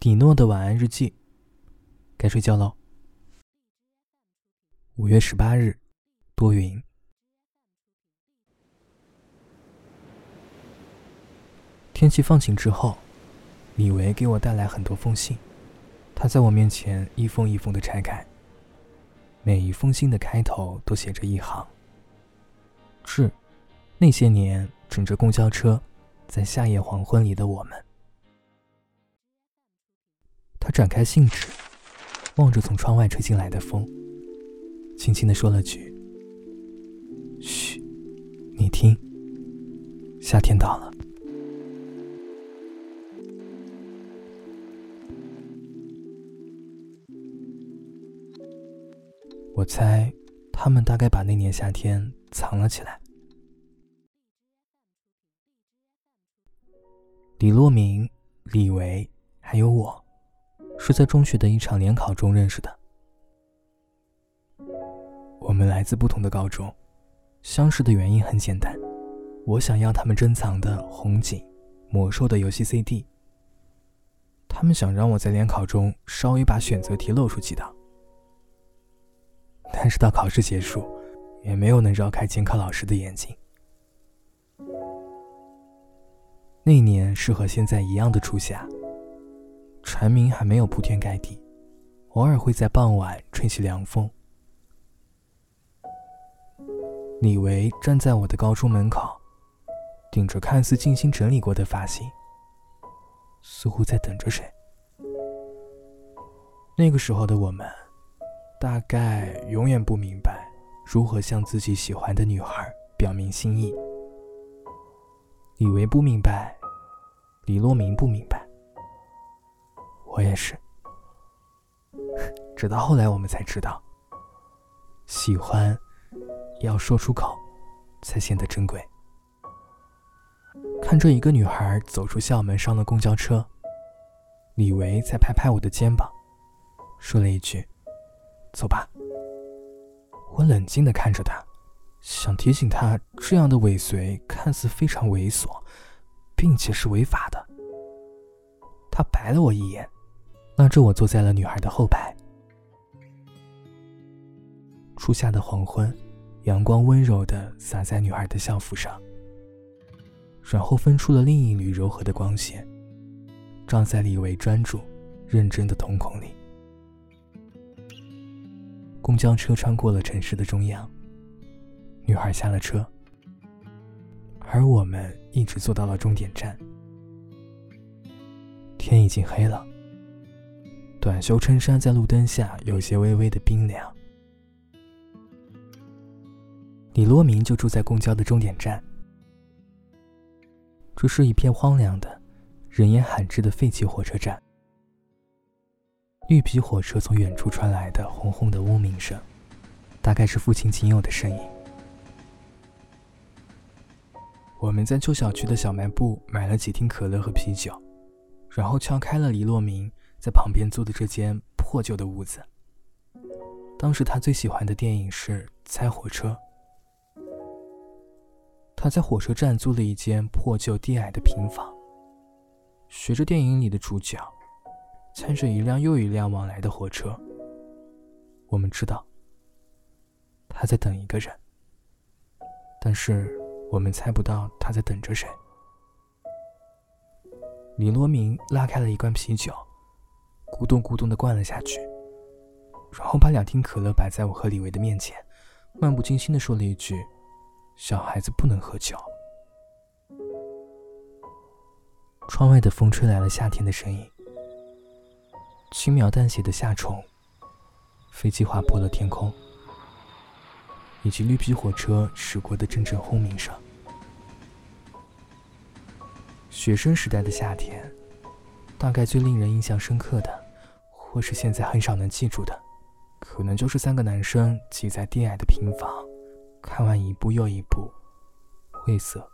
迪诺的晚安日记，该睡觉喽。五月十八日，多云。天气放晴之后，李维给我带来很多封信，他在我面前一封一封的拆开，每一封信的开头都写着一行：“致那些年乘着公交车，在夏夜黄昏里的我们。”他展开信纸，望着从窗外吹进来的风，轻轻的说了句：“嘘，你听，夏天到了。”我猜，他们大概把那年夏天藏了起来。李洛明、李维，还有我。是在中学的一场联考中认识的。我们来自不同的高中，相识的原因很简单，我想要他们珍藏的红警、魔兽的游戏 CD，他们想让我在联考中稍微把选择题露出几道。但是到考试结束，也没有能绕开监考老师的眼睛。那年是和现在一样的初夏。蝉鸣还没有铺天盖地，偶尔会在傍晚吹起凉风。李维站在我的高中门口，顶着看似精心整理过的发型，似乎在等着谁。那个时候的我们，大概永远不明白如何向自己喜欢的女孩表明心意。李维不明白，李洛明不明白。我也是，直到后来我们才知道，喜欢要说出口，才显得珍贵。看着一个女孩走出校门，上了公交车，李维才拍拍我的肩膀，说了一句：“走吧。”我冷静的看着他，想提醒他，这样的尾随看似非常猥琐，并且是违法的。他白了我一眼。拉着我坐在了女孩的后排。初夏的黄昏，阳光温柔的洒在女孩的校服上，然后分出了另一缕柔和的光线，照在李维专注、认真的瞳孔里。公交车穿过了城市的中央，女孩下了车，而我们一直坐到了终点站。天已经黑了。短袖衬衫在路灯下有些微微的冰凉。李洛明就住在公交的终点站，这是一片荒凉的、人烟罕至的废弃火车站。绿皮火车从远处传来的轰轰的嗡鸣声，大概是父亲仅有的声音。我们在旧小区的小卖部买了几听可乐和啤酒，然后敲开了李洛明。在旁边租的这间破旧的屋子。当时他最喜欢的电影是《猜火车》。他在火车站租了一间破旧低矮的平房，学着电影里的主角，猜着一辆又一辆往来的火车。我们知道他在等一个人，但是我们猜不到他在等着谁。李罗明拉开了一罐啤酒。咕咚咕咚地灌了下去，然后把两听可乐摆在我和李维的面前，漫不经心地说了一句：“小孩子不能喝酒。”窗外的风吹来了夏天的声音，轻描淡写的夏虫，飞机划破了天空，以及绿皮火车驶过的阵阵轰鸣声。学生时代的夏天。大概最令人印象深刻的，或是现在很少能记住的，可能就是三个男生挤在低矮的平房，看完一部又一部晦涩、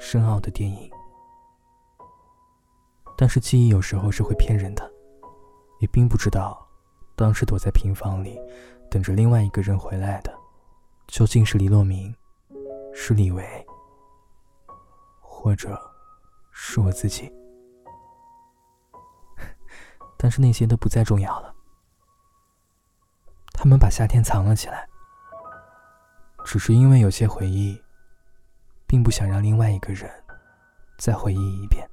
深奥的电影。但是记忆有时候是会骗人的，你并不知道，当时躲在平房里等着另外一个人回来的，究竟是李洛明，是李维，或者是我自己。但是那些都不再重要了。他们把夏天藏了起来，只是因为有些回忆，并不想让另外一个人再回忆一遍。